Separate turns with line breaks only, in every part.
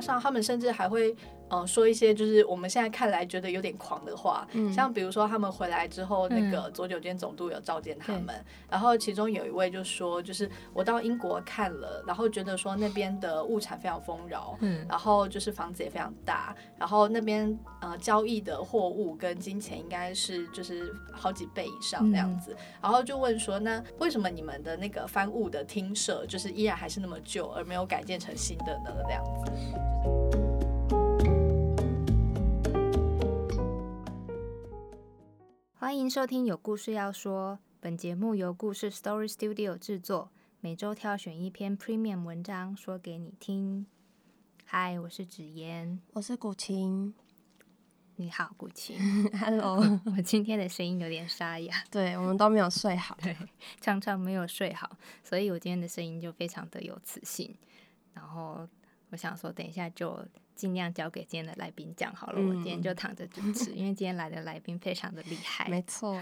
上他们甚至还会。嗯，说一些就是我们现在看来觉得有点狂的话，像比如说他们回来之后，那个左九间总督有召见他们，然后其中有一位就说，就是我到英国看了，然后觉得说那边的物产非常丰饶，嗯，然后就是房子也非常大，然后那边呃交易的货物跟金钱应该是就是好几倍以上那样子，然后就问说，那为什么你们的那个番务的厅舍就是依然还是那么旧，而没有改建成新的呢？这样子。
欢迎收听有故事要说，本节目由故事 Story Studio 制作，每周挑选一篇 Premium 文章说给你听。嗨，我是芷嫣，
我是古琴。
你好，古琴。
Hello，
我今天的声音有点沙哑，
对我们都没有睡好，
对，常常没有睡好，所以我今天的声音就非常的有磁性。然后我想说，等一下就。尽量交给今天的来宾讲好了，我今天就躺着主持，因为今天来的来宾非常的厉害。
没错，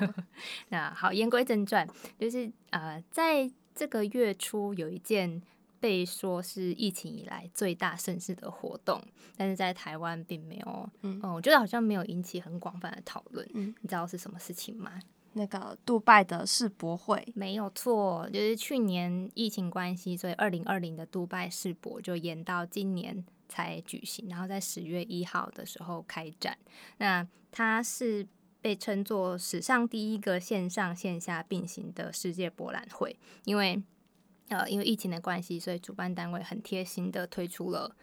那好，言归正传，就是呃，在这个月初有一件被说是疫情以来最大盛事的活动，但是在台湾并没有，嗯，我觉得好像没有引起很广泛的讨论。嗯，你知道是什么事情吗？
那个杜拜的世博会
没有错，就是去年疫情关系，所以二零二零的杜拜世博就延到今年。才举行，然后在十月一号的时候开展。那它是被称作史上第一个线上线下并行的世界博览会，因为呃，因为疫情的关系，所以主办单位很贴心的推出了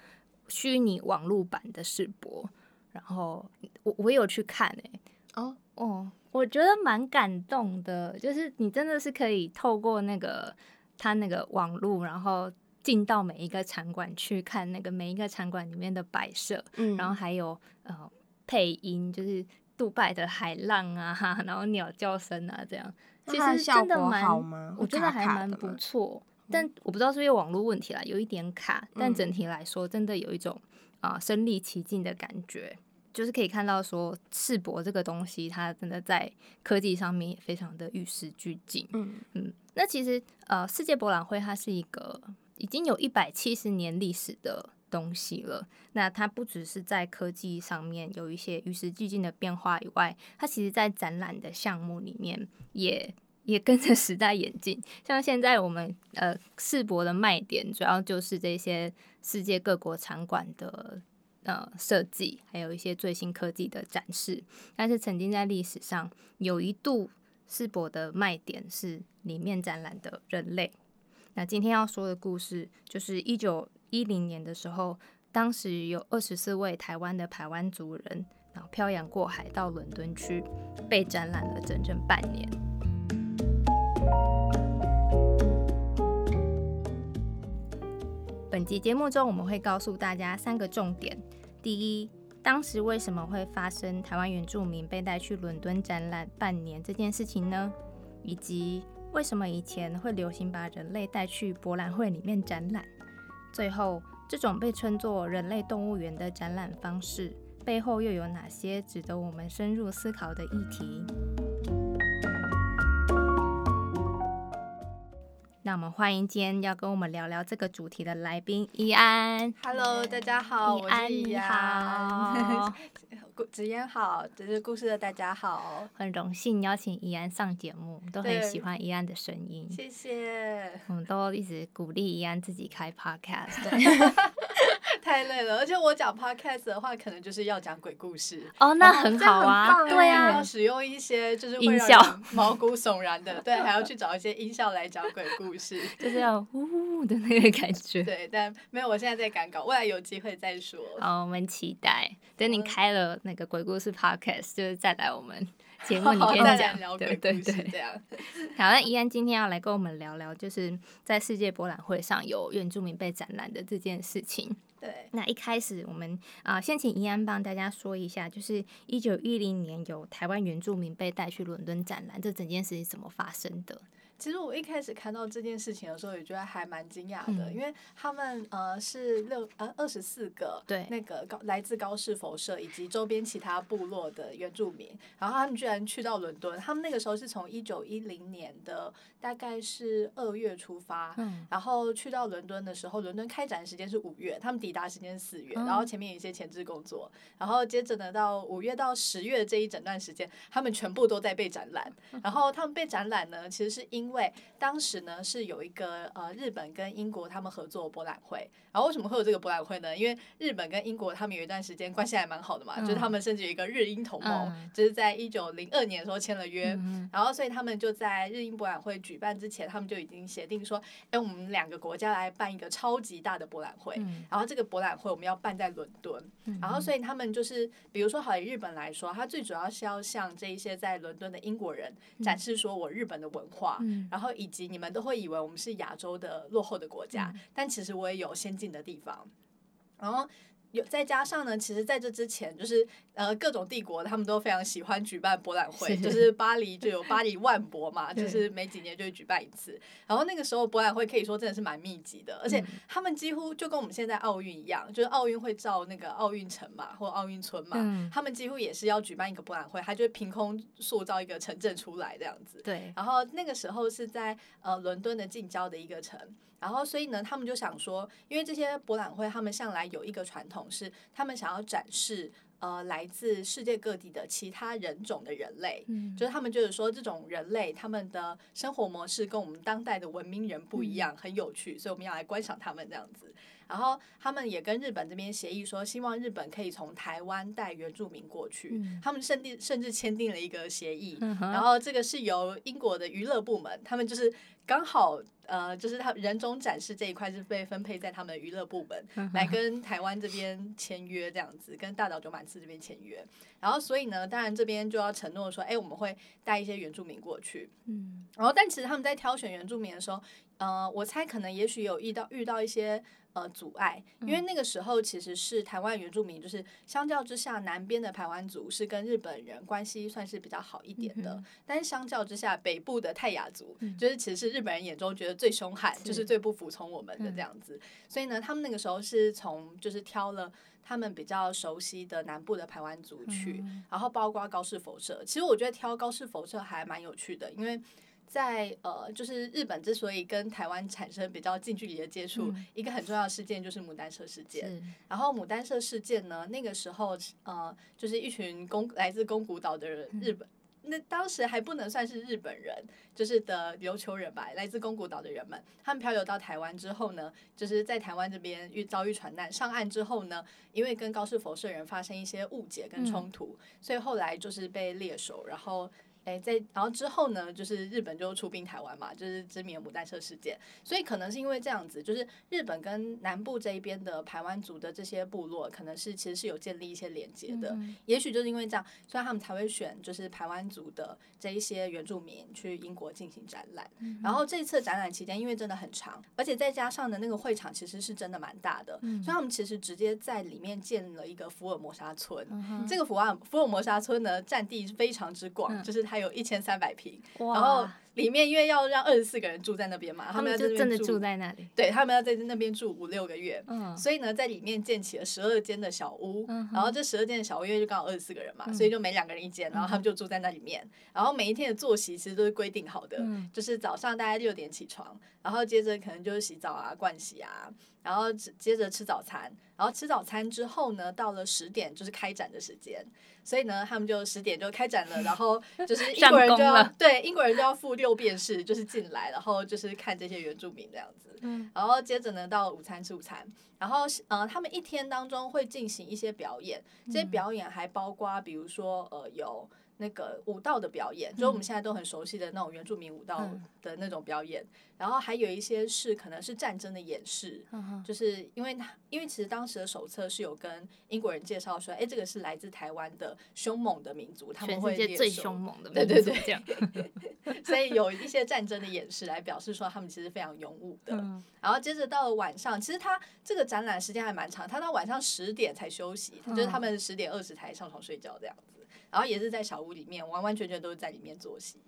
虚拟网络版的世博。然后我我有去看诶，哦哦，我觉得蛮感动的，就是你真的是可以透过那个它那个网络，然后。进到每一个场馆去看那个每一个场馆里面的摆设，嗯，然后还有呃配音，就是杜拜的海浪啊，然后鸟叫声啊，这样，其实真的蛮，我觉得还蛮不错。但我不知道是不是网络问题啦，有一点卡，但整体来说，真的有一种啊身临其境的感觉，就是可以看到说世博这个东西，它真的在科技上面也非常的与时俱进。嗯嗯，那其实呃世界博览会它是一个。已经有一百七十年历史的东西了。那它不只是在科技上面有一些与时俱进的变化以外，它其实在展览的项目里面也也跟着 时代演进。像现在我们呃世博的卖点，主要就是这些世界各国场馆的呃设计，还有一些最新科技的展示。但是曾经在历史上有一度世博的卖点是里面展览的人类。那今天要说的故事，就是一九一零年的时候，当时有二十四位台湾的台湾族人，然后漂洋过海到伦敦去，被展览了整整半年。本集节目中，我们会告诉大家三个重点：第一，当时为什么会发生台湾原住民被带去伦敦展览半年这件事情呢？以及为什么以前会流行把人类带去博览会里面展览？最后，这种被称作“人类动物园”的展览方式背后又有哪些值得我们深入思考的议题？那我们欢迎今天要跟我们聊聊这个主题的来宾怡安。
Hello，大家好，
怡安你好。
子嫣好，这是故事的大家好，
很荣幸邀请怡安上节目，都很喜欢怡安的声音，
谢谢。
我们都一直鼓励怡安自己开 podcast，
太累了，而且我讲 podcast 的话，可能就是要讲鬼故事
哦，那很好啊，对啊，
要使用一些就是
音效
毛骨悚然的，对，还要去找一些音效来讲鬼故事，
就是要呜的那个感觉，
对，但没有，我现在在赶稿，未来有机会再说。
好，我们期待，等你开了。那个鬼故事 podcast 就是再来我们 节目里面讲
对对对，这样。
好，那怡安今天要来跟我们聊聊，就是在世界博览会上有原住民被展览的这件事情。
对，
那一开始我们啊，先请怡安帮大家说一下，就是一九一零年有台湾原住民被带去伦敦展览，这整件事是怎么发生的？
其实我一开始看到这件事情的时候，也觉得还蛮惊讶的，
嗯。
因为他们呃是六呃二十四个
对。
那个高来自高士佛社以及周边其他部落的原住民，然后他们居然去到伦敦，他们那个时候是从一九一零年的大概是二月出发，
嗯
然后去到伦敦的时候，伦敦开展时间是五月，他们抵达时间是四月，然后前面有一些前置工作，然后接着呢到五月到十月这一整段时间，他们全部都在被展览。然后他们被展览呢，其实是因为当时呢是有一个呃日本跟英国他们合作博览会。然后为什么会有这个博览会呢？因为日本跟英国他们有一段时间关系还蛮好的嘛，就是他们甚至有一个日英同盟，
嗯
就是在一九零二年的时候签了约。
嗯
然后，所以他们就在日英博览会举办之前，他们就已经协定说，哎，我们两个国家来办一个超级大的博览会。
嗯
然后这个博览会我们要办在伦敦，然后所以他们就是，比如说好以日本来说，它最主要是要向这一些在伦敦的英国人展示说我日本的文化，
嗯
然后以及你们都会以为我们是亚洲的落后的国家，但其实我也有先进的地方，然后。有再加上呢，其实在这之前，就是呃各种帝国他们都非常喜欢举办博览会，
是。
就是巴黎就有巴黎万博嘛，就是每几年就会举办一次。然后那个时候博览会可以说真的是蛮密集的，而且
嗯。
他们几乎就跟我们现在奥运一样，就是奥运会造那个奥运城嘛，或奥运村嘛，
嗯。
他们几乎也是要举办一个博览会，他就会凭空塑造一个城镇出来这样子。
对，
然后那个时候是在呃伦敦的近郊的一个城，然后所以呢，他们就想说，因为这些博览会他们向来有一个传统是，他们想要展示呃来自世界各地的其他人种的人类，
嗯
就是他们就是说这种人类他们的生活模式跟我们当代的文明人不一样，很有趣，所以我们要来观赏他们这样子。然后他们也跟日本这边协议说，希望日本可以从台湾带原住民过去。
嗯
他们甚至甚至签订了一个协议，
嗯
然后这个是由英国的娱乐部门，他们就是刚好呃，就是他人种展示这一块是被分配在他们的娱乐部门，
嗯
来跟台湾这边签约这样子，跟大岛九满次这边签约。然后所以呢，当然这边就要承诺说，哎，我们会带一些原住民过去。
嗯
然后，但其实他们在挑选原住民的时候，呃，我猜可能也许有遇到遇到一些呃阻碍，因为那个时候其实是台湾原住民，就是相较之下，南边的台湾族是跟日本人关系算是比较好一点的，但是相较之下，北部的泰雅族，就是其实是日本人眼中觉得最凶悍，就是最不服从我们的这样子，所以呢，他们那个时候是从就是挑了。他们比较熟悉的南部的排湾族去，然后包括高士佛社。其实我觉得挑高士佛社还蛮有趣的，因为在呃，就是日本之所以跟台湾产生比较近距离的接触，一个很重要的事件就是牡丹社事件。然后牡丹社事件呢，那个时候呃，就是一群宫来自宫古岛的人，日本。那当时还不能算是日本人，就是的琉球人吧，来自宫古岛的人们，他们漂流到台湾之后呢，就是在台湾这边遇遭遇船难，上岸之后呢，因为跟高士佛社人发生一些误解跟冲突，所以后来就是被猎手，然后。哎，在然后之后呢，就是日本就出兵台湾嘛，就是知名的牡丹社事件。所以可能是因为这样子，就是日本跟南部这一边的台湾族的这些部落，可能是其实是有建立一些连接的。也许就是因为这样，所以他们才会选就是台湾族的这一些原住民去英国进行展览。然后这一次展览期间，因为真的很长，而且再加上的那个会场其实是真的蛮大的，所以他们其实直接在里面建了一个福尔摩沙村。这个福尔福尔摩沙村呢，占地非常之广，就是它有一千三百平，然后，里面因为要让二十四个人住在那边嘛，
他
们要在那边
们就真的住在那里，
对他们要在那边住五六个月，
嗯。
所以呢，在里面建起了十二间的小屋，
嗯
然后这十二间的小屋因为就刚好二十四个人嘛，所以就每两个人一间，然后他们就住在那里面，然后每一天的作息其实都是规定好的，
嗯。
就是早上大概六点起床，然后接着可能就是洗澡啊、盥洗啊，然后接着吃早餐，然后吃早餐之后呢，到了十点就是开展的时间，所以呢，他们就十点就开展了，然后就是 英国人就要对英国人就要付六便士，就是进来，然后就是看这些原住民这样子。
嗯
然后接着呢，到午餐吃午餐，然后呃，他们一天当中会进行一些表演，这些表演还包括比如说呃有。那个舞蹈的表演，就是我们现在都很熟悉的那种原住民舞蹈
嗯。
的那种表演，然后还有一些是可能是战争的演示，
嗯
就是因为他，因为其实当时的手册是有跟英国人介绍说，哎，这个是来自台湾的凶猛的民族，他们
全
会
最凶猛的
对
民族，
对对
这样，
所以有一些战争的演示来表示说他们其实非常勇武的。
嗯。
然后接着到了晚上，其实他这个展览时间还蛮长，他到晚上十点才休息，就是他们十点二十才上床睡觉这样子。然然后也是在小屋里面，完完全全都是在里面作息。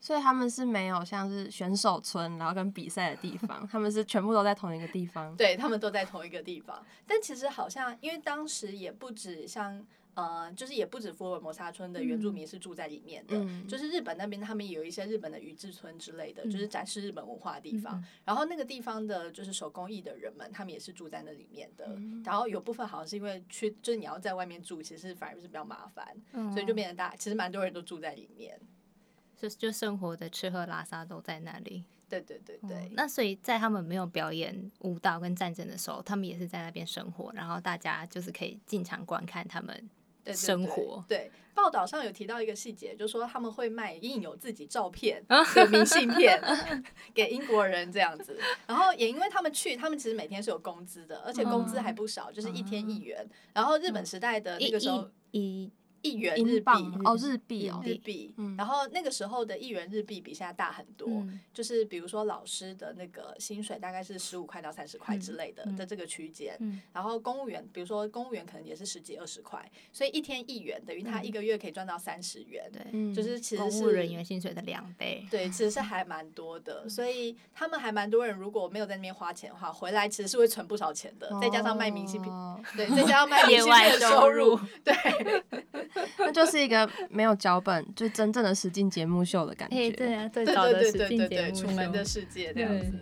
所以他们是没有像是选手村，然后跟比赛的地方，他们是全部都在同一个地方。
对他们都在同一个地方，但其实好像因为当时也不止像。呃，就是也不止福尔摩沙村的原住民是住在里面的，就是日本那边他们有一些日本的宇治村之类的，就是展示日本文化的地方。然后那个地方的就是手工艺的人们，他们也是住在那里面的。然后有部分好像是因为去，就是你要在外面住，其实反而是比较麻烦，所以就变成大，其实蛮多人都住在里面，
就就生活的吃喝拉撒都在那里。
对对对对。
那所以在他们没有表演舞蹈跟战争的时候，他们也是在那边生活，然后大家就是可以进场观看他们。生活
对报道上有提到一个细节，就说他们会卖印有自己照片的明信片给英国人这样子，然后也因为他们去，他们其实每天是有工资的，而且工资还不少，就是一天一元。然后日本时代的那个时候
一。
一元日币
哦，日币
哦，日币。然后那个时候的一元日币比现在大很多，就是比如说老师的那个薪水大概是十五块到三十块之类的在这个区间。然后公务员，比如说公务员可能也是十几二十块，所以一天一元等于他一个月可以赚到三十元。对，就是其实是
公务人员薪水的两倍。
对，其实是还蛮多的，所以他们还蛮多人如果没有在那边花钱的话，回来其实是会存不少钱的。再加上卖明信片，对，再加上卖明信片的收入，对。
那就是一个没有脚本，就真正的实境节目秀的感觉。
对啊，
对
对
对对对对，楚门的世界这样子。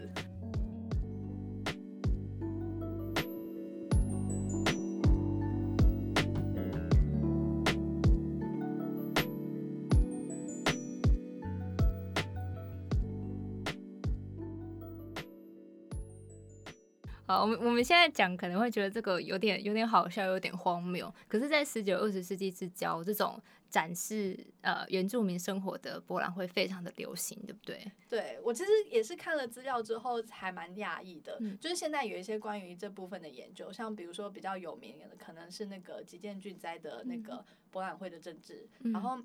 我们我们现在讲可能会觉得这个有点有点好笑，有点荒谬。可是，在十九二十世纪之交，这种展示呃原住民生活的博览会非常的流行，对不对？
对我其实也是看了资料之后还蛮讶异的，就是现在有一些关于这部分的研究，像比如说比较有名的可能是那个吉见俊哉的那个博览会的政治，然后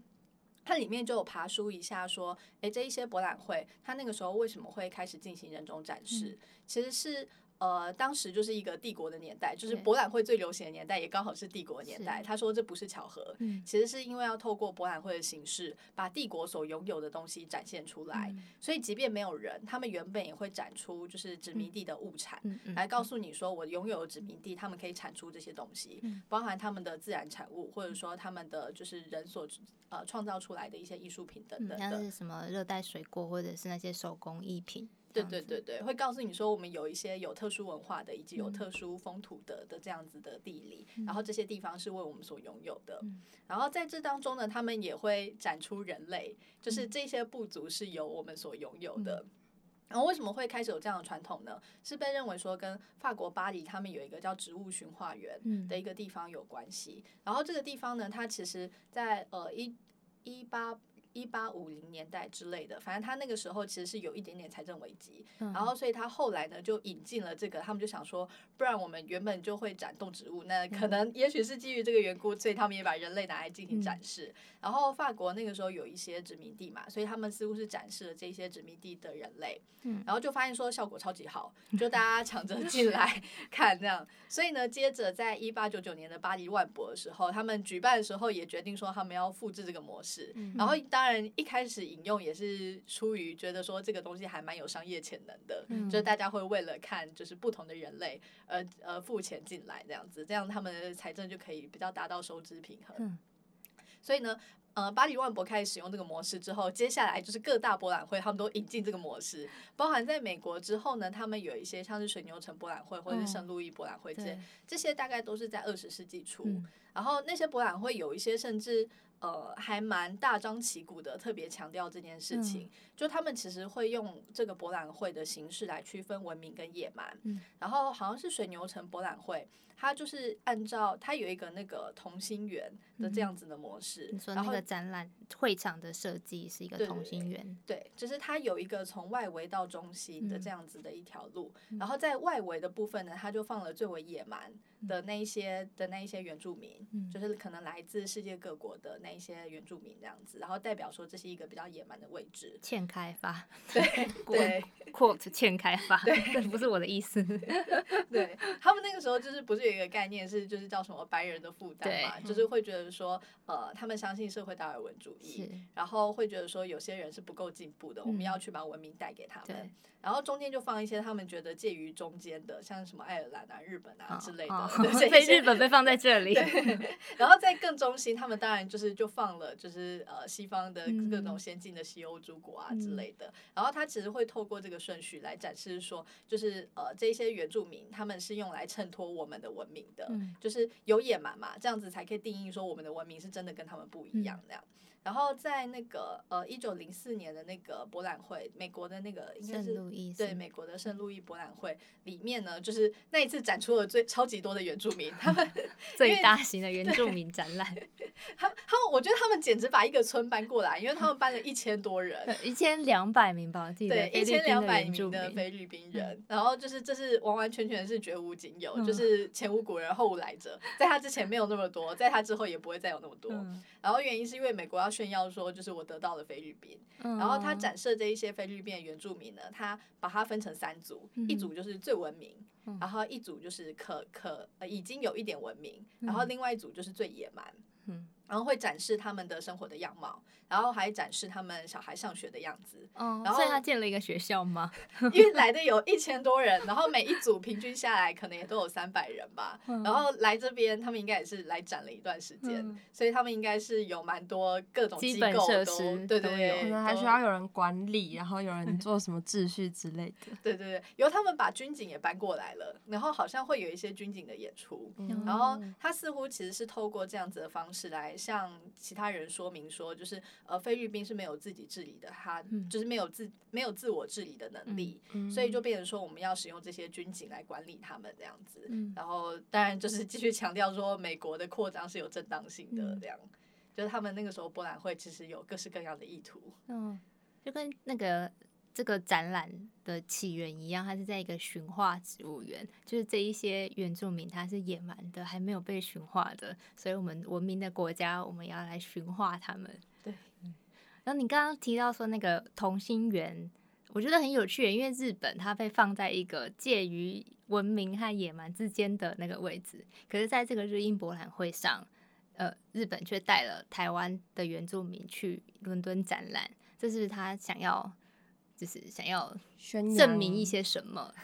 它里面就有爬书一下说，哎，这一些博览会它那个时候为什么会开始进行人种展示，其实是。呃，当时就是一个帝国的年代，就是博览会最流行的年代，也刚好是帝国年代。他说这不是巧合，其实是因为要透过博览会的形式，把帝国所拥有的东西展现出来。所以即便没有人，他们原本也会展出就是殖民地的物产，来告诉你说我拥有殖民地，他们可以产出这些东西，包含他们的自然产物，或者说他们的就是人所呃创造出来的一些艺术品等等
的，是什么热带水果或者是那些手工艺品。
对对对对，会告诉你说我们有一些有特殊文化的，以及有特殊风土的的这样子的地理，然后这些地方是为我们所拥有的。然后在这当中呢，他们也会展出人类，就是这些部族是由我们所拥有的。然后为什么会开始有这样的传统呢？是被认为说跟法国巴黎他们有一个叫植物驯化园的一个地方有关系。然后这个地方呢，它其实在呃一一八。一八五零年代之类的，反正他那个时候其实是有一点点财政危机，然后所以他后来呢就引进了这个，他们就想说，不然我们原本就会展动植物，那可能也许是基于这个缘故，所以他们也把人类拿来进行展示。然后法国那个时候有一些殖民地嘛，所以他们似乎是展示了这些殖民地的人类，然后就发现说效果超级好，就大家抢着进来看这样。所以呢，接着在一八九九年的巴黎万博的时候，他们举办的时候也决定说他们要复制这个模式，然后当然。然一开始引用也是出于觉得说这个东西还蛮有商业潜能的，就是大家会为了看就是不同的人类而呃付钱进来这样子，这样他们的财政就可以比较达到收支平衡。所以呢，呃，巴黎万博开始使用这个模式之后，接下来就是各大博览会他们都引进这个模式，包含在美国之后呢，他们有一些像是水牛城博览会或者是圣路易博览会这些，这些大概都是在二十世纪初，然后那些博览会有一些甚至。呃，还蛮大张旗鼓的，特别强调这件事情。就他们其实会用这个博览会的形式来区分文明跟野蛮。嗯。然后好像是水牛城博览会，它就是按照它有一个那个同心圆的这样子的模式。
你说那个展览会场的设计是一个同心圆？
对，就是它有一个从外围到中心的这样子的一条路。然后在外围的部分呢，它就放了最为野蛮的那一些的那一些原住民，就是可能来自世界各国的。那一些原住民这样子，然后代表说这是一个比较野蛮的位置，
欠开发，
对对
，quote 欠开发，对，不是我的意思，
对他们那个时候就是不是有一个概念是就是叫什么白人的负担嘛，就是会觉得说呃他们相信社会达尔文主义，然后会觉得说有些人是不够进步的，我们要去把文明带给他们。然后中间就放一些他们觉得介于中间的，像什么爱尔兰啊、日本啊之类的，
被日本被放在这里。
然后在更中心，他们当然就是就放了就是呃西方的各种先进的西欧诸国啊之类的。然后他其实会透过这个顺序来展示说，就是呃这些原住民他们是用来衬托我们的文明的，就是有野蛮嘛，这样子才可以定义说我们的文明是真的跟他们不一样那样。然后在那个呃一九零四年的那个博览会，美国的那个应该是对美国的圣路易博览会里面呢，就是那一次展出了最超级多的原住民，他们
最大型的原住民展览。
他他们我觉得他们简直把一个村搬过来，因为他们搬了一千多人，
一千两百名吧，我记得
对一千两百名的菲律宾人。然后就是这是完完全全是绝无仅有，就是前无古人后无来者，在他之前没有那么多，在他之后也不会再有那么多。然后原因是因为美国要。炫耀说，就是我得到了菲律宾，然后他展示这一些菲律宾原住民呢，他把它分成三组，一组就是最文明，然后一组就是可可呃已经有一点文明，然后另外一组就是最野蛮。然后会展示他们的生活的样貌，然后还展示他们小孩上学的样子。
哦，然后所以他建了一个学校吗？
因为来的有一千多人，然后每一组平均下来可能也都有三百人吧。然后来这边，他们应该也是来展了一段时间，所以他们应该是有蛮多各种
基本设施，
对对对，
可能还需要有人管理，然后有人做什么秩序之类的。
对对对，由他们把军警也搬过来了，然后好像会有一些军警的演出。然后他似乎其实是透过这样子的方式来。向其他人说明说，就是呃，菲律宾是没有自己治理的，他就是没有自没有自我治理的能力，所以就变成说我们要使用这些军警来管理他们这样子。然后当然就是继续强调说，美国的扩张是有正当性的，这样就是他们那个时候博览会其实有各式各样的意图。
嗯，就跟那个。这个展览的起源一样，它是在一个驯化植物园，就是这一些原住民他是野蛮的，还没有被驯化的，所以我们文明的国家我们要来驯化他们。
对，
然后你刚刚提到说那个同心圆，我觉得很有趣，因为日本它被放在一个介于文明和野蛮之间的那个位置，可是在这个日英博览会上，呃，日本却带了台湾的原住民去伦敦展览，这是他想要。就是想要证明一些什么。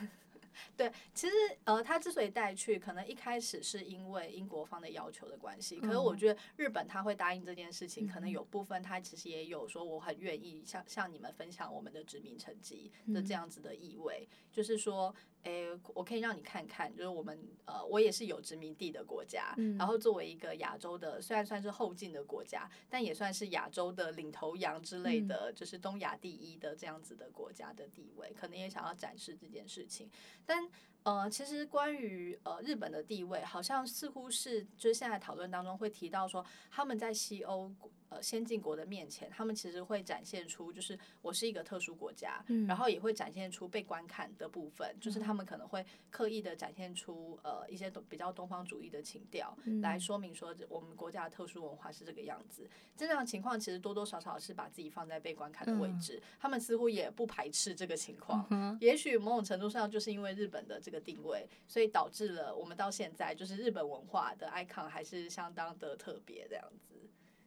对，其实呃，他之所以带去，可能一开始是因为英国方的要求的关系。可是我觉得日本他会答应这件事情，可能有部分他其实也有说我很愿意向向你们分享我们的殖民成绩的这样子的意味。就是说，诶，我可以让你看看，就是我们呃，我也是有殖民地的国家。然后作为一个亚洲的，虽然算是后进的国家，但也算是亚洲的领头羊之类的，就是东亚第一的这样子的国家的地位，可能也想要展示这件事情。但呃，其实关于呃日本的地位，好像似乎是就是现在讨论当中会提到说，他们在西欧。呃，先进国的面前，他们其实会展现出，就是我是一个特殊国家，然后也会展现出被观看的部分，就是他们可能会刻意的展现出呃一些比较东方主义的情调，来说明说我们国家的特殊文化是这个样子。这样的情况其实多多少少是把自己放在被观看的位置，他们似乎也不排斥这个情况。也许某种程度上就是因为日本的这个定位，所以导致了我们到现在就是日本文化的 icon 还是相当的特别这样子。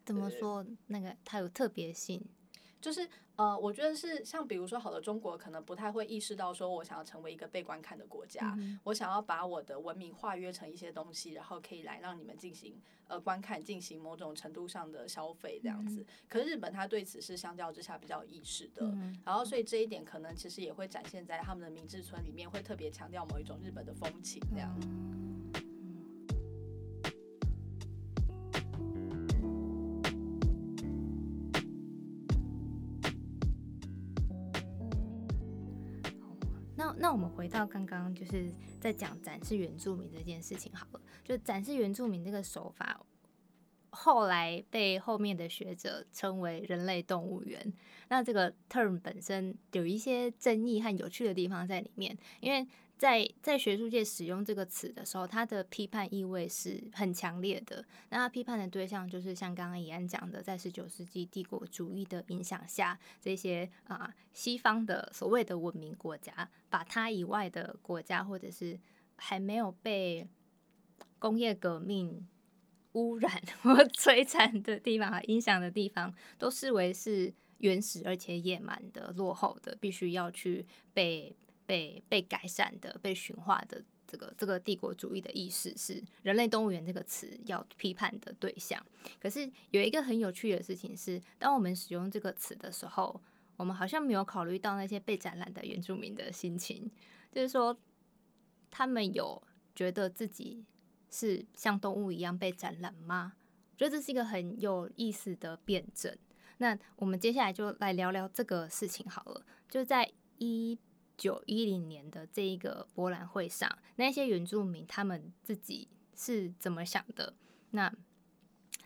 怎么说？那个它有特别性，
就是呃，我觉得是像比如说，好的中国可能不太会意识到，说我想要成为一个被观看的国家，我想要把我的文明化约成一些东西，然后可以来让你们进行呃观看，进行某种程度上的消费这样子。可是日本它对此是相较之下比较有意识的，然后所以这一点可能其实也会展现在他们的明治村里面，会特别强调某一种日本的风情这样。
我们回到刚刚就是在讲展示原住民这件事情好了，就展示原住民这个手法，后来被后面的学者称为人类动物园。那这个 term 本身有一些争议和有趣的地方在里面，因为在在学术界使用这个词的时候，它的批判意味是很强烈的。那他批判的对象就是像刚刚怡安讲的，在十九世纪帝国主义的影响下，这些啊西方的所谓的文明国家，把它以外的国家或者是还没有被工业革命污染 或摧残的地方、影响的地方，都视为是原始而且野蛮的、落后的，必须要去被。被被改善的、被驯化的这个这个帝国主义的意识是“人类动物园”这个词要批判的对象。可是有一个很有趣的事情是，当我们使用这个词的时候，我们好像没有考虑到那些被展览的原住民的心情，就是说他们有觉得自己是像动物一样被展览吗？我觉得这是一个很有意思的辩证。那我们接下来就来聊聊这个事情好了，就在一。九一零年的这一个博览会上，那些原住民他们自己是怎么想的？那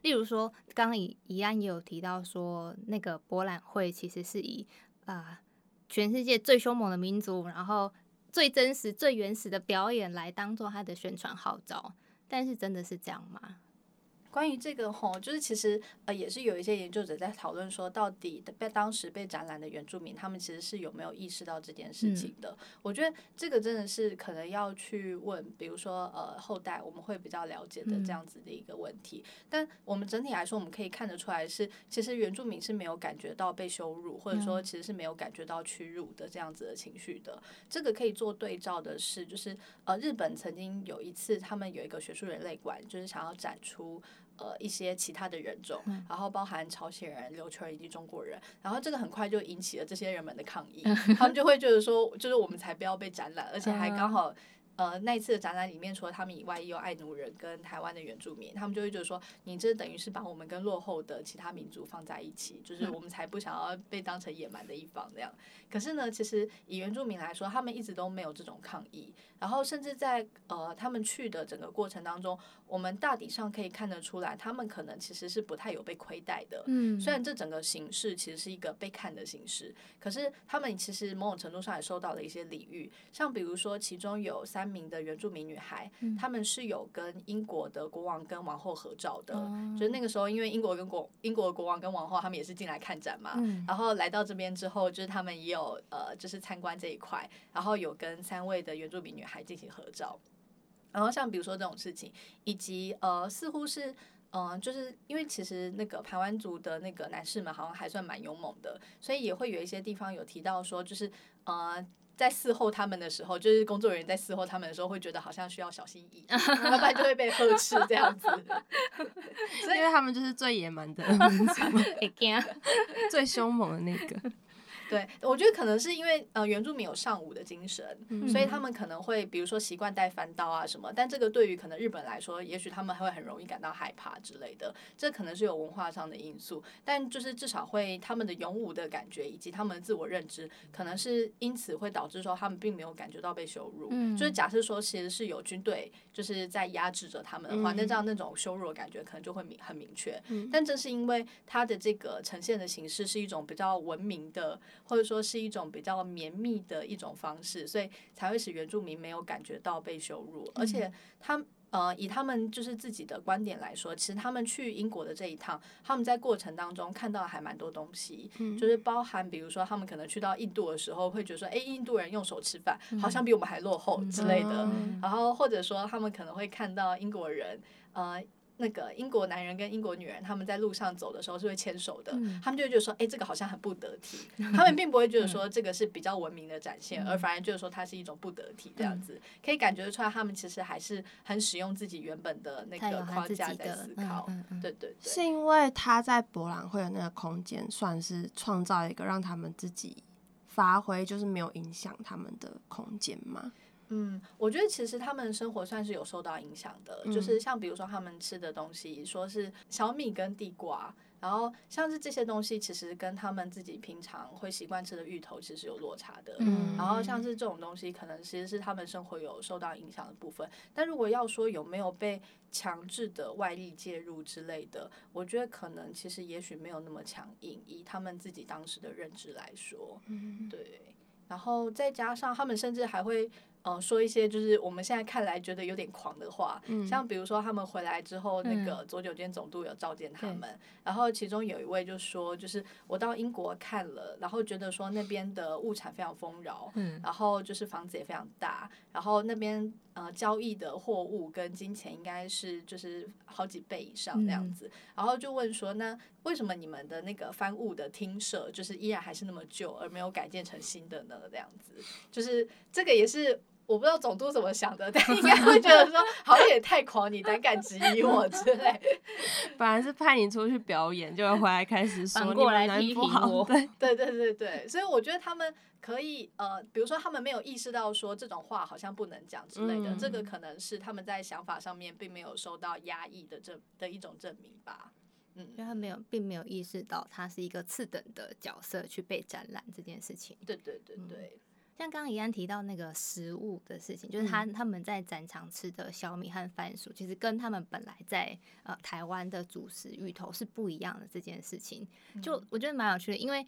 例如说，刚刚怡怡安也有提到说，那个博览会其实是以啊全世界最凶猛的民族，然后最真实、最原始的表演来当做他的宣传号召，但是真的是这样吗？
关于这个吼，就是其实呃也是有一些研究者在讨论说，到底被当时被展览的原住民，他们其实是有没有意识到这件事情的？我觉得这个真的是可能要去问，比如说呃后代我们会比较了解的这样子的一个问题。但我们整体来说，我们可以看得出来是，其实原住民是没有感觉到被羞辱，或者说其实是没有感觉到屈辱的这样子的情绪的。这个可以做对照的是，就是呃日本曾经有一次，他们有一个学术人类馆，就是想要展出。呃，一些其他的人种，然后包含朝鲜人、琉球人以及中国人，然后这个很快就引起了这些人们的抗议，他们就会觉得说，就是我们才不要被展览，而且还刚好。呃，那一次的展览里面，除了他们以外，也有爱奴人跟台湾的原住民，他们就会觉得说，你这等于是把我们跟落后的其他民族放在一起，就是我们才不想要被当成野蛮的一方那样。可是呢，其实以原住民来说，他们一直都没有这种抗议，然后甚至在呃他们去的整个过程当中，我们大体上可以看得出来，他们可能其实是不太有被亏待的。嗯，虽然这整个形式其实是一个被看的形式，可是他们其实某种程度上也受到了一些礼遇，像比如说其中有三。名的原住民女孩，他们是有跟英国的国王跟王后合照的。就是那个时候，因为英国跟国英国的国王跟王后他们也是进来看展嘛，然后来到这边之后，就是他们也有呃，就是参观这一块，然后有跟三位的原住民女孩进行合照。然后像比如说这种事情，以及呃，似乎是嗯，就是因为其实那个排湾族的那个男士们好像还算蛮勇猛的，所以也会有一些地方有提到说，就是呃。在伺候他们的时候，就是工作人员在伺候他们的时候，会觉得好像需要小心翼翼，要不然就会被呵斥这样子。
所以，因为他们就是最野蛮的，最凶猛的那个。
对，我觉得可能是因为呃原住民有尚武的精神，所以他们可能会比如说习惯带翻刀啊什么，但这个对于可能日本来说，也许他们会很容易感到害怕之类的，这可能是有文化上的因素，但就是至少会他们的勇武的感觉以及他们的自我认知，可能是因此会导致说他们并没有感觉到被羞辱，就是假设说其实是有军队就是在压制着他们的话，那这样那种羞辱的感觉可能就会明很明确，但正是因为它的这个呈现的形式是一种比较文明的。或者说是一种比较绵密的一种方式，所以才会使原住民没有感觉到被羞辱，而且他呃以他们就是自己的观点来说，其实他们去英国的这一趟，他们在过程当中看到还蛮多东西，就是包含比如说他们可能去到印度的时候，会觉得说，哎，印度人用手吃饭，好像比我们还落后之类的，然后或者说他们可能会看到英国人呃。那个英国男人跟英国女人，他们在路上走的时候是会牵手的，他们就会觉得说，哎，这个好像很不得体。他们并不会觉得说这个是比较文明的展现，而反而就是说它是一种不得体这样子。可以感觉出来，他们其实还是很使用自己原本的那个框架在思考。对对对，
是因为他在博览会的那个空间，算是创造一个让他们自己发挥，就是没有影响他们的空间吗？
嗯，我觉得其实他们生活算是有受到影响的，就是像比如说他们吃的东西，说是小米跟地瓜，然后像是这些东西，其实跟他们自己平常会习惯吃的芋头其实有落差的。嗯，然后像是这种东西，可能其实是他们生活有受到影响的部分。但如果要说有没有被强制的外力介入之类的，我觉得可能其实也许没有那么强硬，以他们自己当时的认知来说，嗯，对。然后再加上他们甚至还会呃说一些就是我们现在看来觉得有点狂的话，像比如说他们回来之后，那个左九间总督有召见他们，然后其中有一位就说，就是我到英国看了，然后觉得说那边的物产非常丰饶，然后就是房子也非常大，然后那边呃交易的货物跟金钱应该是就是好几倍以上那样子，然后就问说，那为什么你们的那个翻物的厅舍就是依然还是那么旧，而没有改建成新的呢？这样子，就是这个也是。我不知道总督怎么想的，但应该会觉得说，好像也太狂，你胆敢质疑我之类。
本来是派你出去表演，就回来开始说
过来批评我。
对
对对对对，所以我觉得他们可以呃，比如说他们没有意识到说这种话好像不能讲之类的，这个可能是他们在想法上面并没有受到压抑的这的一种证明吧。
嗯，因为他没有，并没有意识到他是一个次等的角色去被展览这件事情。
对对对对。
像刚刚怡安提到那个食物的事情，就是他他们在展场吃的小米和番薯，其实跟他们本来在呃台湾的主食芋头是不一样的。这件事情，就我觉得蛮有趣的，因为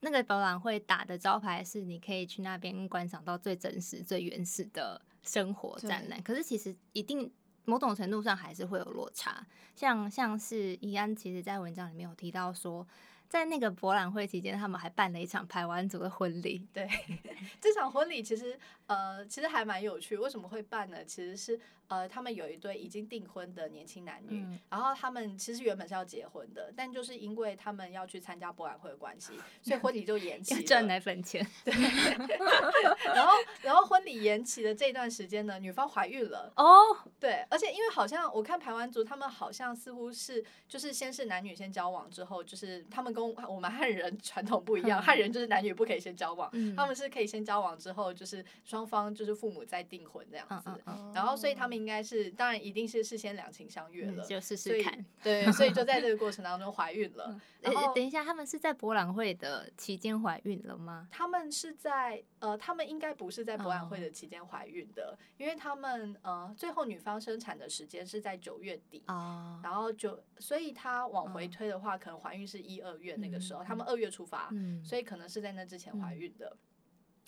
那个博览会打的招牌是你可以去那边观赏到最真实、最原始的生活展览，可是其实一定某种程度上还是会有落差。像像是怡安其实在文章里面有提到说。在那个博览会期间，他们还办了一场排湾族的婚礼。
对，这场婚礼其实呃，其实还蛮有趣。为什么会办呢？其实是呃，他们有一对已经订婚的年轻男女，然后他们其实原本是要结婚的，但就是因为他们要去参加博览会的关系，所以婚礼就延期。
赚奶粉钱。
对。然后，然后婚礼延期的这段时间呢，女方怀孕了。
哦。
对，而且因为好像我看排湾族，他们好像似乎是就是先是男女先交往之后，就是他们。跟我们汉人 传统不一样，汉人就是男女不可以先交往，他们是可以先交往之后，就是双方就是父母再订婚这样子。然后，所以他们应该是，当然一定是事先两情相悦了，
就试试看。
对，所以就在这个过程当中怀孕了。然后，
等一下，他们是在博览会的期间怀孕了吗？
他们是在呃，他们应该不是在博览会的期间怀孕的，因为他们呃，最后女方生产的时间是在九月底然后就，所以她往回推的话，可能怀孕是一二月。那个时候，他们二月出发，所以可能是在那之前怀孕的。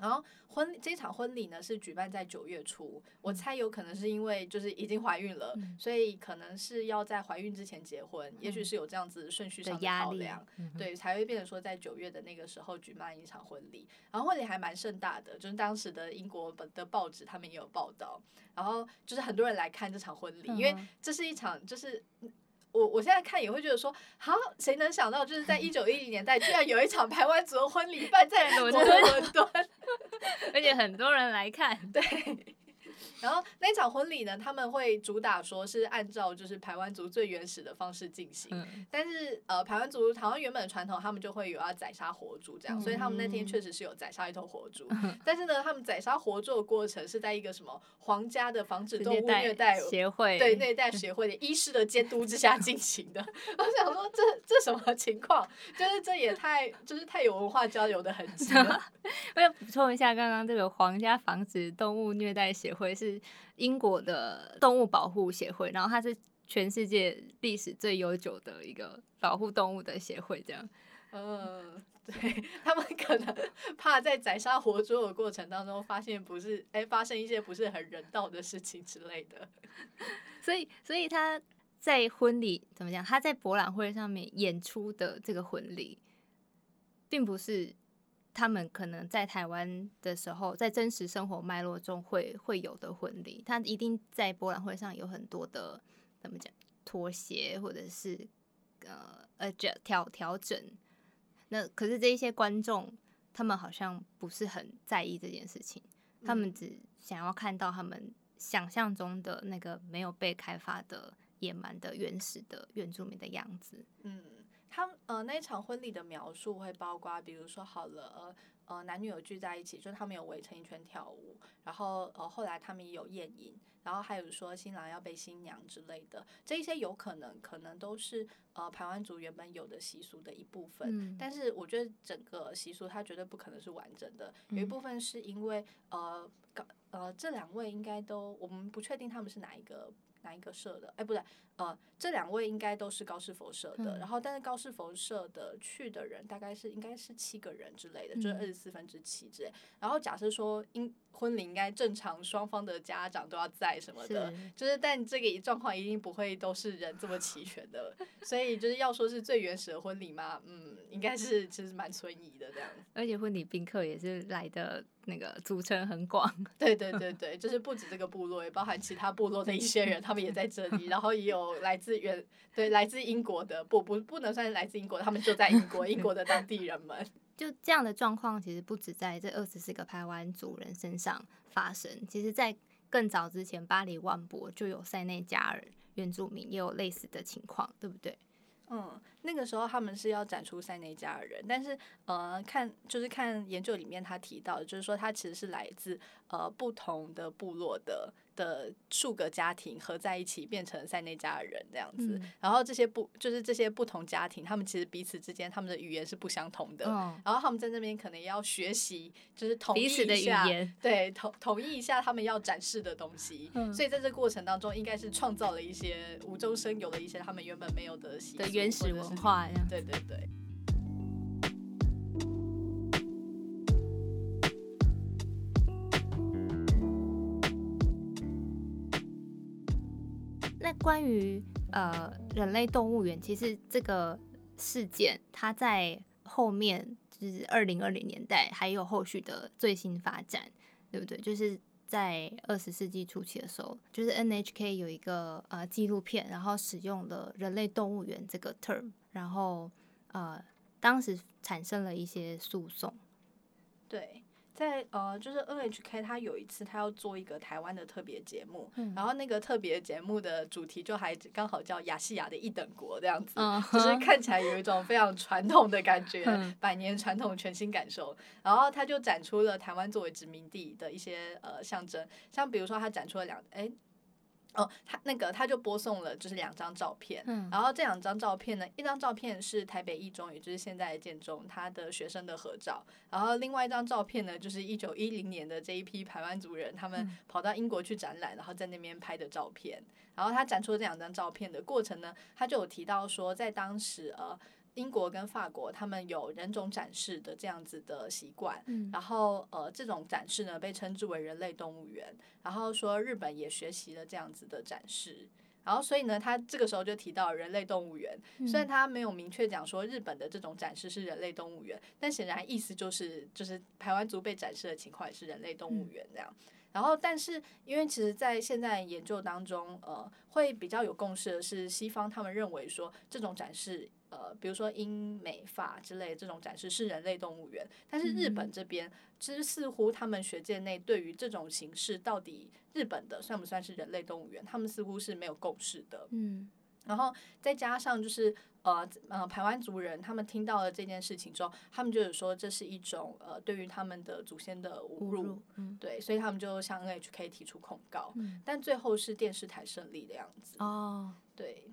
然后婚这场婚礼呢是举办在九月初，我猜有可能是因为就是已经怀孕了，所以可能是要在怀孕之前结婚，也许是有这样子顺序上的考量，对，才会变成说在九月的那个时候举办一场婚礼。然后婚礼还蛮盛大的，就是当时的英国本的报纸他们也有报道，然后就是很多人来看这场婚礼，因为这是一场就是。我我现在看也会觉得说，好，谁能想到，就是在一九一零年代，居然有一场台湾族的婚礼办在 伦敦，
而且很多人来看，
对。然后那场婚礼呢，他们会主打说是按照就是排湾族最原始的方式进行，但是呃排湾族台湾原本的传统，他们就会有要宰杀活猪这样，所以他们那天确实是有宰杀一头活猪，但是呢，他们宰杀活猪的过程是在一个什么皇家的防止动物虐待
协会
对虐待协会的医师的监督之下进行的。我想说这这什么情况？就是这也太就是太有文化交流的痕迹了。
我要补充一下，刚刚这个皇家防止动物虐待协会是。英国的动物保护协会，然后它是全世界历史最悠久的一个保护动物的协会，这样。
嗯，对他们可能 怕在宰杀活猪的过程当中发现不是，哎，发生一些不是很人道的事情之类的。
所以，所以他在婚礼怎么讲？他在博览会上面演出的这个婚礼，并不是。他们可能在台湾的时候，在真实生活脉络中会会有的婚礼，他一定在博览会上有很多的怎么讲妥协，或者是呃呃调调整。那可是这一些观众，他们好像不是很在意这件事情，他们只想要看到他们想象中的那个没有被开发的野蛮的原始的原住民的样子。
嗯。他呃那一场婚礼的描述会包括，比如说好了呃呃男女有聚在一起，就他们有围成一圈跳舞，然后呃后来他们也有宴饮，然后还有说新郎要背新娘之类的，这一些有可能可能都是呃台湾族原本有的习俗的一部分，但是我觉得整个习俗它绝对不可能是完整的，有一部分是因为呃呃这两位应该都我们不确定他们是哪一个。哪一个社的？哎，不对，呃，这两位应该都是高士佛社的。然后，但是高士佛社的去的人大概是应该是七个人之类的，就是二十四分之七之类。然后假设说，应婚礼应该正常，双方的家长都要在什么的，就是但这个状况一定不会都是人这么齐全的。所以就是要说是最原始的婚礼嘛，嗯，应该是其实蛮存疑的这样。
而且婚礼宾客也是来的。那个组成很广，
对对对对，就是不止这个部落，也包含其他部落的一些人，他们也在这里，然后也有来自原对来自英国的，不不不能算是来自英国，他们就在英国，英国的当地人们。
就这样的状况，其实不止在这二十四个台湾族人身上发生，其实在更早之前，巴黎万博就有塞内加尔原住民也有类似的情况，对不对？
嗯，那个时候他们是要展出塞内加尔人，但是呃，看就是看研究里面他提到，就是说他其实是来自呃不同的部落的。的数个家庭合在一起变成塞内加尔人这样子，然后这些不就是这些不同家庭，他们其实彼此之间他们的语言是不相同的，然后他们在那边可能要学习，就是统一
一下，
对统统一一下他们要展示的东西，所以在这过程当中，应该是创造了一些无中生有的一些他们原本没有的
的原始文化呀，
对对对。
关于呃人类动物园，其实这个事件它在后面就是二零二零年代还有后续的最新发展，对不对？就是在二十世纪初期的时候，就是 NHK 有一个呃纪录片，然后使用了人类动物园这个 term，然后呃当时产生了一些诉讼，
对。在呃，就是 NHK，他有一次他要做一个台湾的特别节目，然后那个特别节目的主题就还刚好叫亚细亚的一等国这样子，就是看起来有一种非常传统的感觉，百年传统全新感受。然后他就展出了台湾作为殖民地的一些呃象征，像比如说他展出了两哎。哦，他那个他就播送了，就是两张照片，然后这两张照片呢，一张照片是台北一中，也就是现在的建中，他的学生的合照，然后另外一张照片呢，就是一九一零年的这一批台湾族人，他们跑到英国去展览，然后在那边拍的照片，然后他展出这两张照片的过程呢，他就有提到说，在当时呃。英国跟法国，他们有人种展示的这样子的习惯，然后呃，这种展示呢被称之为人类动物园。然后说日本也学习了这样子的展示，然后所以呢，他这个时候就提到人类动物园。虽然他没有明确讲说日本的这种展示是人类动物园，但显然意思就是就是台湾族被展示的情况也是人类动物园这样。然后，但是因为其实，在现在研究当中，呃，会比较有共识的是，西方他们认为说这种展示。呃，比如说英美法之类这种展示是人类动物园，但是日本这边其实似乎他们学界内对于这种形式到底日本的算不算是人类动物园，他们似乎是没有共识的。嗯，然后再加上就是呃呃台湾族人他们听到了这件事情之后，他们就是说这是一种呃对于他们的祖先的侮辱，对，所以他们就向 NHK 提出控告，但最后是电视台胜利的样子。哦，对。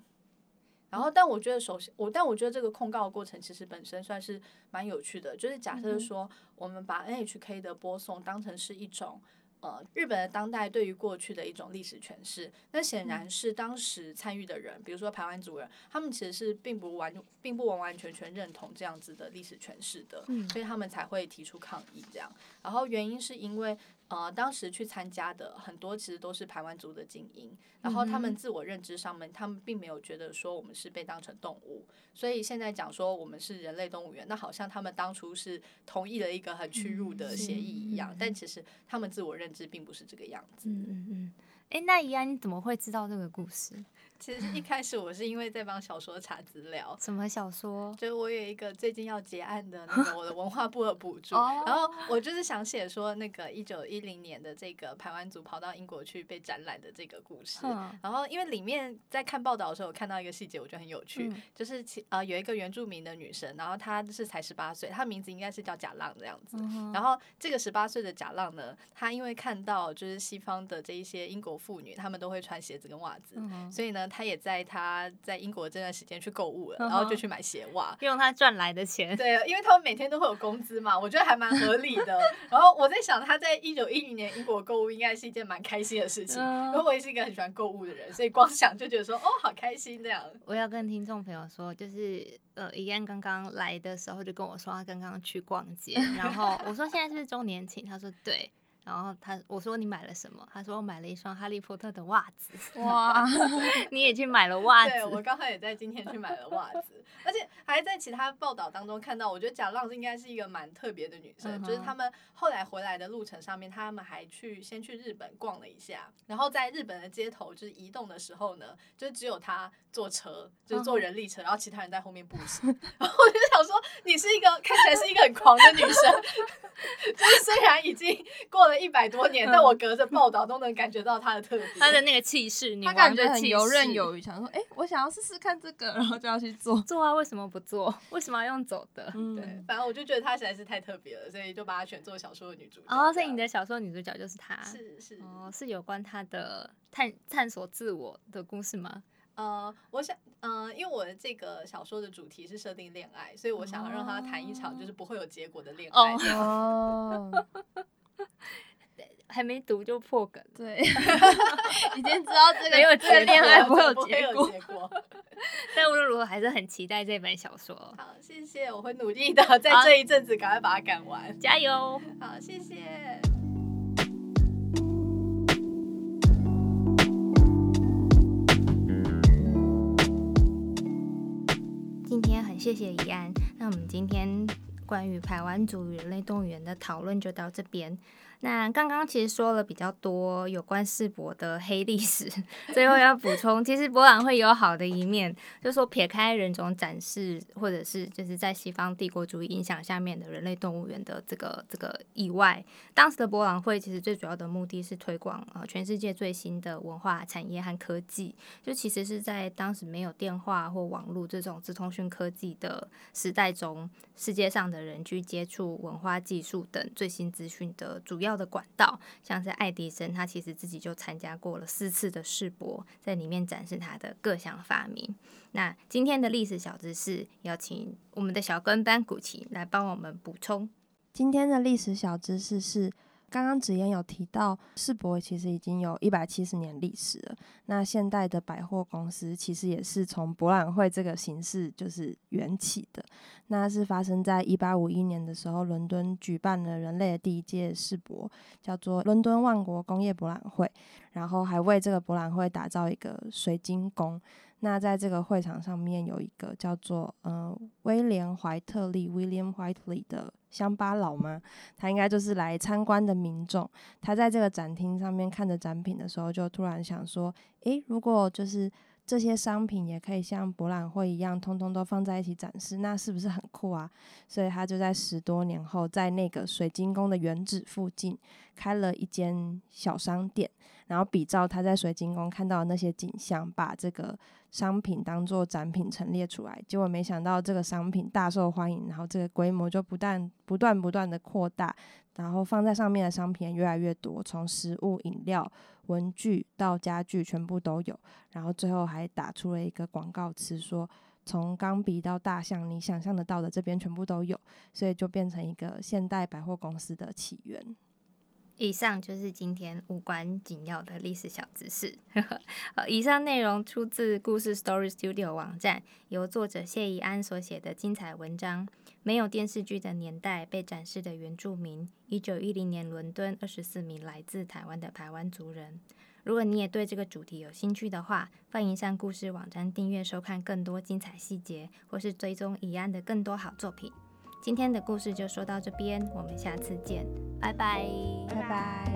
然后，但我觉得，首先我，但我觉得这个控告的过程其实本身算是蛮有趣的。就是假设说，我们把 NHK 的播送当成是一种。呃，日本的当代对于过去的一种历史诠释，那显然是当时参与的人，比如说台湾族人，他们其实是并不完，并不完完全全认同这样子的历史诠释的，所以他们才会提出抗议这样。然后原因是因为，呃，当时去参加的很多其实都是台湾族的精英，然后他们自我认知上面，他们并没有觉得说我们是被当成动物，所以现在讲说我们是人类动物园，那好像他们当初是同意了一个很屈辱的协议一样，但其实他们自我认。认知并不是这个样子。
嗯嗯嗯。哎，那怡安你怎么会知道这个故事？
其实一开始我是因为在帮小说查资料。
什么小说？
就是我有一个最近要结案的那个我的文化部的补助，然后我就是想写说那个一九一零年的这个排湾族跑到英国去被展览的这个故事。然后因为里面在看报道的时候，我看到一个细节，我觉得很有趣，就是其呃有一个原住民的女生，然后她是才十八岁，她名字应该是叫贾浪这样子。然后这个十八岁的贾浪呢，她因为看到就是西方的这一些英国妇女，她们都会穿鞋子跟袜子，所以呢。呢，他也在他在英国这段时间去购物了，然后就去买鞋袜，
用他赚来的钱。
对，因为他们每天都会有工资嘛，我觉得还蛮合理的。然后我在想，他在一九一零年英国购物应该是一件蛮开心的事情，因为我也是一个很喜欢购物的人，所以光想就觉得说，哦，好开心这样。
我要跟听众朋友说，就是呃，怡安刚刚来的时候就跟我说，他刚刚去逛街，然后我说现在是不是周年庆？他说对。然后他我说你买了什么？他说我买了一双哈利波特的袜子。哇，你也去买了袜子？
对，我刚好也在今天去买了袜子，而且还在其他报道当中看到，我觉得贾浪应该是一个蛮特别的女生，就是他们后来回来的路程上面，他们还去先去日本逛了一下，然后在日本的街头就是移动的时候呢，就只有他坐车，就是坐人力车，然后其他人在后面步行。然后我就想说，你是一个看起来是一个很狂的女生，就是虽然已经过了。一百多年，但我隔着报道都能感觉到他的特别，
他的那个气势，
他感觉很游刃有余，想说，哎，我想要试试看这个，然后就要去做，
做啊，为什么不做？为什么要用走的？
对，反正我就觉得她实在是太特别了，所以就把她选做小说的女主角。
哦，所以你的小说女主角就是她，
是是
哦，是有关她的探探索自我的故事吗？
呃，我想，呃，因为我的这个小说的主题是设定恋爱，所以我想要让她谈一场就是不会有结果的恋爱。哦。
还没读就破梗，
对，已经知道这个
没有这个恋爱
不会有
结
果。
但无论如何，还是很期待这本小说。
好，谢谢，我会努力的，在这一阵子赶快把它赶完，
加油！
好，谢谢。
今天很谢谢怡安，那我们今天关于台湾族与人类动物园的讨论就到这边。那刚刚其实说了比较多有关世博的黑历史，最后要补充，其实博览会有好的一面，就说撇开人种展示，或者是就是在西方帝国主义影响下面的人类动物园的这个这个以外，当时的博览会其实最主要的目的是推广呃全世界最新的文化产业和科技，就其实是在当时没有电话或网络这种资通讯科技的时代中，世界上的人去接触文化技术等最新资讯的主要。要的管道，像是爱迪生，他其实自己就参加过了四次的世博，在里面展示他的各项发明。那今天的历史小知识，要请我们的小跟班古奇来帮我们补充。
今天的历史小知识是。刚刚子言有提到，世博其实已经有一百七十年历史了。那现代的百货公司其实也是从博览会这个形式就是缘起的。那是发生在一八五一年的时候，伦敦举办了人类的第一届世博，叫做伦敦万国工业博览会。然后还为这个博览会打造一个水晶宫。那在这个会场上面有一个叫做呃威廉怀特利 （William Whiteley） 的乡巴佬吗？他应该就是来参观的民众。他在这个展厅上面看着展品的时候，就突然想说：诶，如果就是这些商品也可以像博览会一样，通通都放在一起展示，那是不是很酷啊？所以他就在十多年后，在那个水晶宫的原址附近开了一间小商店。然后比照他在水晶宫看到的那些景象，把这个商品当做展品陈列出来。结果没想到这个商品大受欢迎，然后这个规模就不断不断不断的扩大，然后放在上面的商品越来越多，从食物、饮料、文具到家具全部都有。然后最后还打出了一个广告词，说从钢笔到大象，你想象得到的这边全部都有，所以就变成一个现代百货公司的起源。
以上就是今天无关紧要的历史小知识。以上内容出自故事 Story Studio 网站，由作者谢怡安所写的精彩文章。没有电视剧的年代被展示的原住民，一九一零年伦敦二十四名来自台湾的台湾族人。如果你也对这个主题有兴趣的话，欢迎上故事网站订阅收看更多精彩细节，或是追踪怡安的更多好作品。今天的故事就说到这边我们下次见拜拜。
拜拜。